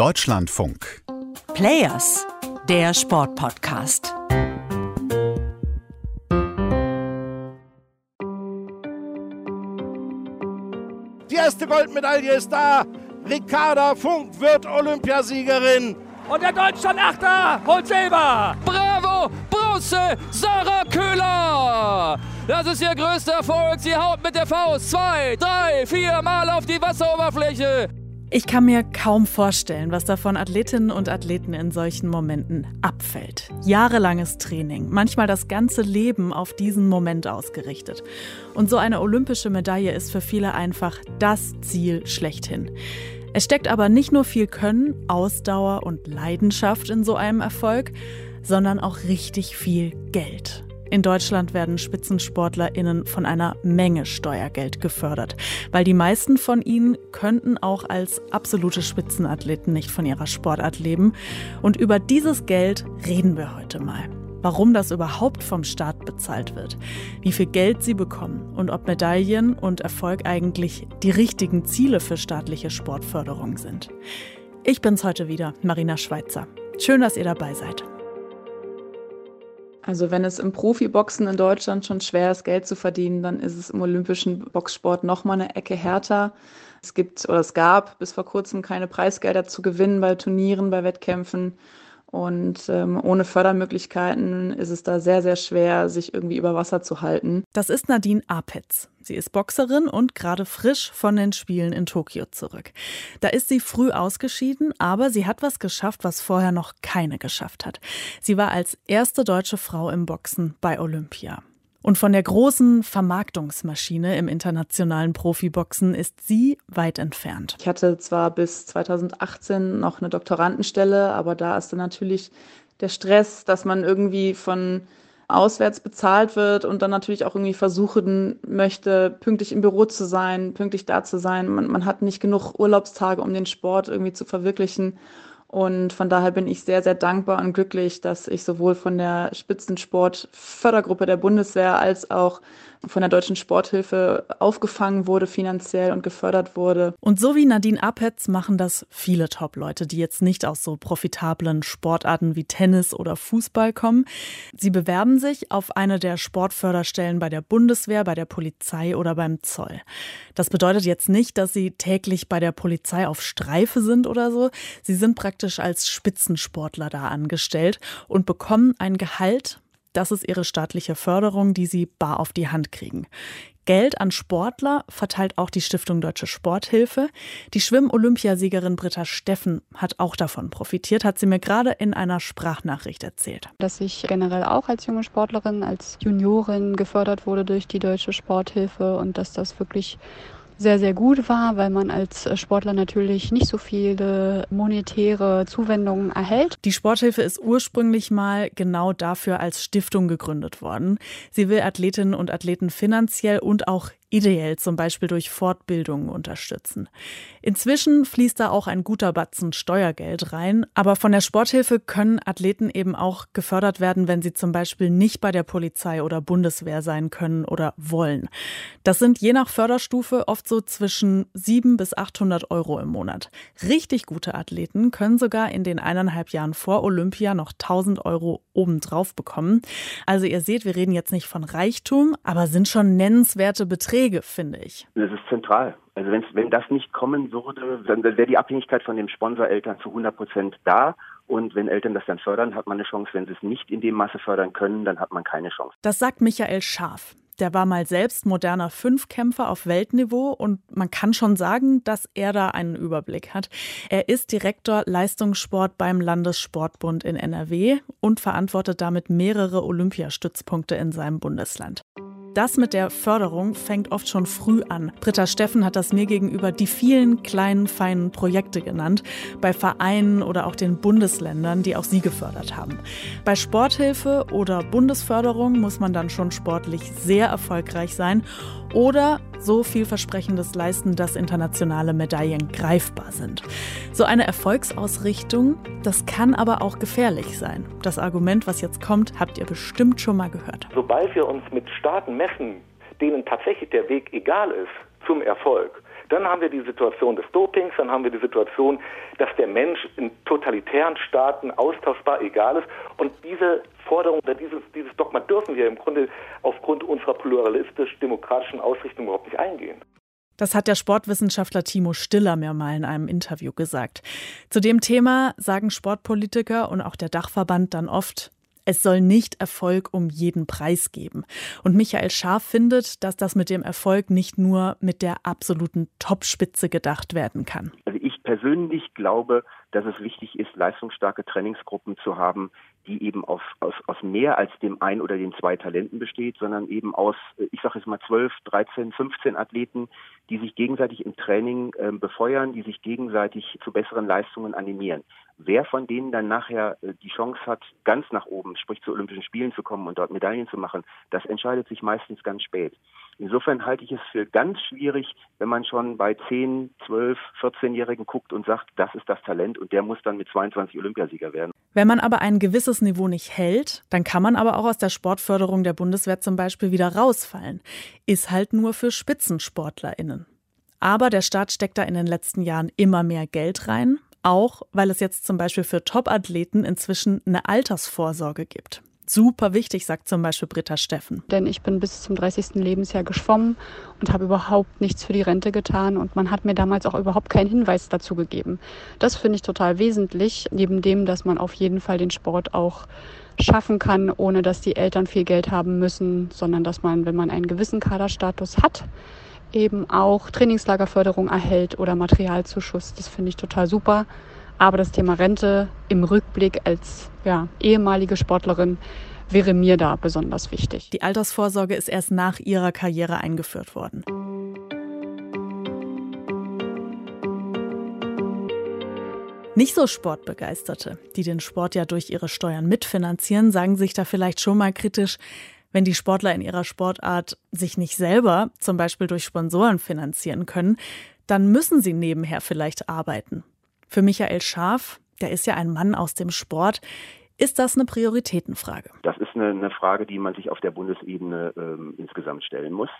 Deutschlandfunk. Players, der Sportpodcast. Die erste Goldmedaille ist da. Ricarda Funk wird Olympiasiegerin. Und der Deutschland-Achter holt Silber. Bravo, Bronze, Sarah Köhler. Das ist ihr größter Erfolg. Sie haut mit der Faust zwei, drei, vier Mal auf die Wasseroberfläche. Ich kann mir kaum vorstellen, was da von Athletinnen und Athleten in solchen Momenten abfällt. Jahrelanges Training, manchmal das ganze Leben auf diesen Moment ausgerichtet. Und so eine olympische Medaille ist für viele einfach das Ziel schlechthin. Es steckt aber nicht nur viel Können, Ausdauer und Leidenschaft in so einem Erfolg, sondern auch richtig viel Geld. In Deutschland werden SpitzensportlerInnen von einer Menge Steuergeld gefördert, weil die meisten von ihnen könnten auch als absolute Spitzenathleten nicht von ihrer Sportart leben. Und über dieses Geld reden wir heute mal. Warum das überhaupt vom Staat bezahlt wird, wie viel Geld sie bekommen und ob Medaillen und Erfolg eigentlich die richtigen Ziele für staatliche Sportförderung sind. Ich bin's heute wieder, Marina Schweitzer. Schön, dass ihr dabei seid. Also wenn es im Profiboxen in Deutschland schon schwer ist, Geld zu verdienen, dann ist es im olympischen Boxsport noch mal eine Ecke härter. Es gibt oder es gab bis vor kurzem keine Preisgelder zu gewinnen bei Turnieren, bei Wettkämpfen. Und ähm, ohne Fördermöglichkeiten ist es da sehr, sehr schwer, sich irgendwie über Wasser zu halten. Das ist Nadine Apetz. Sie ist Boxerin und gerade frisch von den Spielen in Tokio zurück. Da ist sie früh ausgeschieden, aber sie hat was geschafft, was vorher noch keine geschafft hat. Sie war als erste deutsche Frau im Boxen bei Olympia. Und von der großen Vermarktungsmaschine im internationalen Profiboxen ist sie weit entfernt. Ich hatte zwar bis 2018 noch eine Doktorandenstelle, aber da ist dann natürlich der Stress, dass man irgendwie von auswärts bezahlt wird und dann natürlich auch irgendwie versuchen möchte, pünktlich im Büro zu sein, pünktlich da zu sein. Man, man hat nicht genug Urlaubstage, um den Sport irgendwie zu verwirklichen. Und von daher bin ich sehr, sehr dankbar und glücklich, dass ich sowohl von der Spitzensport-Fördergruppe der Bundeswehr als auch von der Deutschen Sporthilfe aufgefangen wurde finanziell und gefördert wurde. Und so wie Nadine Apetz machen das viele Top-Leute, die jetzt nicht aus so profitablen Sportarten wie Tennis oder Fußball kommen. Sie bewerben sich auf eine der Sportförderstellen bei der Bundeswehr, bei der Polizei oder beim Zoll. Das bedeutet jetzt nicht, dass sie täglich bei der Polizei auf Streife sind oder so. Sie sind praktisch als Spitzensportler da angestellt und bekommen ein Gehalt, das ist ihre staatliche Förderung, die sie bar auf die Hand kriegen. Geld an Sportler verteilt auch die Stiftung Deutsche Sporthilfe. Die Schwimm-Olympiasiegerin Britta Steffen hat auch davon profitiert, hat sie mir gerade in einer Sprachnachricht erzählt. Dass ich generell auch als junge Sportlerin, als Juniorin gefördert wurde durch die Deutsche Sporthilfe und dass das wirklich sehr, sehr gut war, weil man als Sportler natürlich nicht so viele monetäre Zuwendungen erhält. Die Sporthilfe ist ursprünglich mal genau dafür als Stiftung gegründet worden. Sie will Athletinnen und Athleten finanziell und auch ideell zum Beispiel durch Fortbildungen unterstützen. Inzwischen fließt da auch ein guter Batzen Steuergeld rein, aber von der Sporthilfe können Athleten eben auch gefördert werden, wenn sie zum Beispiel nicht bei der Polizei oder Bundeswehr sein können oder wollen. Das sind je nach Förderstufe oft so zwischen 700 bis 800 Euro im Monat. Richtig gute Athleten können sogar in den eineinhalb Jahren vor Olympia noch 1000 Euro obendrauf bekommen. Also ihr seht, wir reden jetzt nicht von Reichtum, aber sind schon nennenswerte Beträge Pflege, finde ich. Das ist zentral. Also wenn das nicht kommen würde, dann wäre die Abhängigkeit von dem Sponsoreltern zu 100 Prozent da. Und wenn Eltern das dann fördern, hat man eine Chance. Wenn sie es nicht in dem Maße fördern können, dann hat man keine Chance. Das sagt Michael Scharf. Der war mal selbst moderner Fünfkämpfer auf Weltniveau und man kann schon sagen, dass er da einen Überblick hat. Er ist Direktor Leistungssport beim Landessportbund in NRW und verantwortet damit mehrere Olympiastützpunkte in seinem Bundesland. Das mit der Förderung fängt oft schon früh an. Britta Steffen hat das mir gegenüber die vielen kleinen, feinen Projekte genannt, bei Vereinen oder auch den Bundesländern, die auch sie gefördert haben. Bei Sporthilfe oder Bundesförderung muss man dann schon sportlich sehr erfolgreich sein oder so vielversprechendes leisten, dass internationale Medaillen greifbar sind. So eine Erfolgsausrichtung, das kann aber auch gefährlich sein. Das Argument, was jetzt kommt, habt ihr bestimmt schon mal gehört. Sobald wir uns mit Staaten messen, denen tatsächlich der Weg egal ist zum Erfolg, Dann haben wir die Situation des Dopings, dann haben wir die Situation, dass der Mensch in totalitären Staaten austauschbar egal ist. Und diese Forderung oder dieses, dieses Dogma dürfen wir im Grunde aufgrund unserer pluralistisch-demokratischen Ausrichtung überhaupt nicht eingehen. Das hat der Sportwissenschaftler Timo Stiller mir mal in einem Interview gesagt. Zu dem Thema sagen Sportpolitiker und auch der Dachverband dann oft, es soll nicht Erfolg um jeden Preis geben. Und Michael Schaaf findet, dass das mit dem Erfolg nicht nur mit der absoluten Topspitze gedacht werden kann. Also persönlich glaube, dass es wichtig ist, leistungsstarke Trainingsgruppen zu haben, die eben aus, aus, aus mehr als dem ein oder den zwei Talenten besteht, sondern eben aus, äh, ich sage jetzt mal 12, 13, 15 Athleten, die sich gegenseitig im Training äh, befeuern, die sich gegenseitig zu besseren Leistungen animieren. Wer von denen dann nachher äh, die Chance hat, ganz nach oben, sprich zu Olympischen Spielen zu kommen und dort Medaillen zu machen, das entscheidet sich meistens ganz spät. Insofern halte ich es für ganz schwierig, wenn man schon bei 10, 12, 14-Jährigen guckt und sagt, das ist das Talent und der muss dann mit 22 Olympiasieger werden. Wenn man aber ein gewisses Niveau nicht hält, dann kann man aber auch aus der Sportförderung der Bundeswehr zum Beispiel wieder rausfallen. Ist halt nur für SpitzensportlerInnen. Aber der Staat steckt da in den letzten Jahren immer mehr Geld rein, auch weil es jetzt zum Beispiel für Topathleten inzwischen eine Altersvorsorge gibt super wichtig, sagt zum Beispiel Britta Steffen. Denn ich bin bis zum 30. Lebensjahr geschwommen und habe überhaupt nichts für die Rente getan und man hat mir damals auch überhaupt keinen Hinweis dazu gegeben. Das finde ich total wesentlich, neben dem, dass man auf jeden Fall den Sport auch schaffen kann, ohne dass die Eltern viel Geld haben müssen, sondern dass man, wenn man einen gewissen Kaderstatus hat, eben auch Trainingslagerförderung erhält oder Materialzuschuss. Das finde ich total super. Aber das Thema Rente im Rückblick als ja, ehemalige Sportlerin wäre mir da besonders wichtig. Die Altersvorsorge ist erst nach ihrer Karriere eingeführt worden. Nicht so Sportbegeisterte, die den Sport ja durch ihre Steuern mitfinanzieren, sagen sich da vielleicht schon mal kritisch, wenn die Sportler in ihrer Sportart sich nicht selber, zum Beispiel durch Sponsoren, finanzieren können, dann müssen sie nebenher vielleicht arbeiten. Für Michael Scharf, der ist ja ein Mann aus dem Sport, ist das eine Prioritätenfrage? Das ist eine, eine Frage, die man sich auf der Bundesebene ähm, insgesamt stellen muss.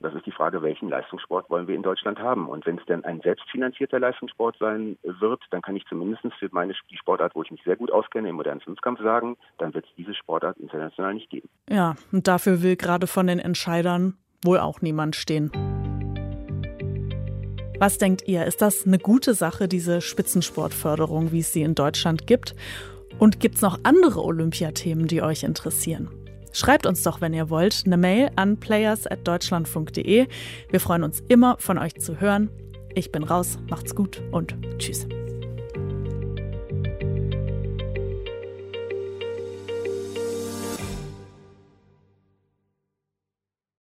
Das ist die Frage, welchen Leistungssport wollen wir in Deutschland haben? Und wenn es denn ein selbstfinanzierter Leistungssport sein wird, dann kann ich zumindest für meine die Sportart, wo ich mich sehr gut auskenne, im modernen Fünfkampf sagen, dann wird es diese Sportart international nicht geben. Ja, und dafür will gerade von den Entscheidern wohl auch niemand stehen. Was denkt ihr? Ist das eine gute Sache, diese Spitzensportförderung, wie es sie in Deutschland gibt? Und gibt es noch andere Olympiathemen, die euch interessieren? Schreibt uns doch, wenn ihr wollt, eine Mail an players.deutschlandfunk.de. Wir freuen uns immer, von euch zu hören. Ich bin raus, macht's gut und tschüss.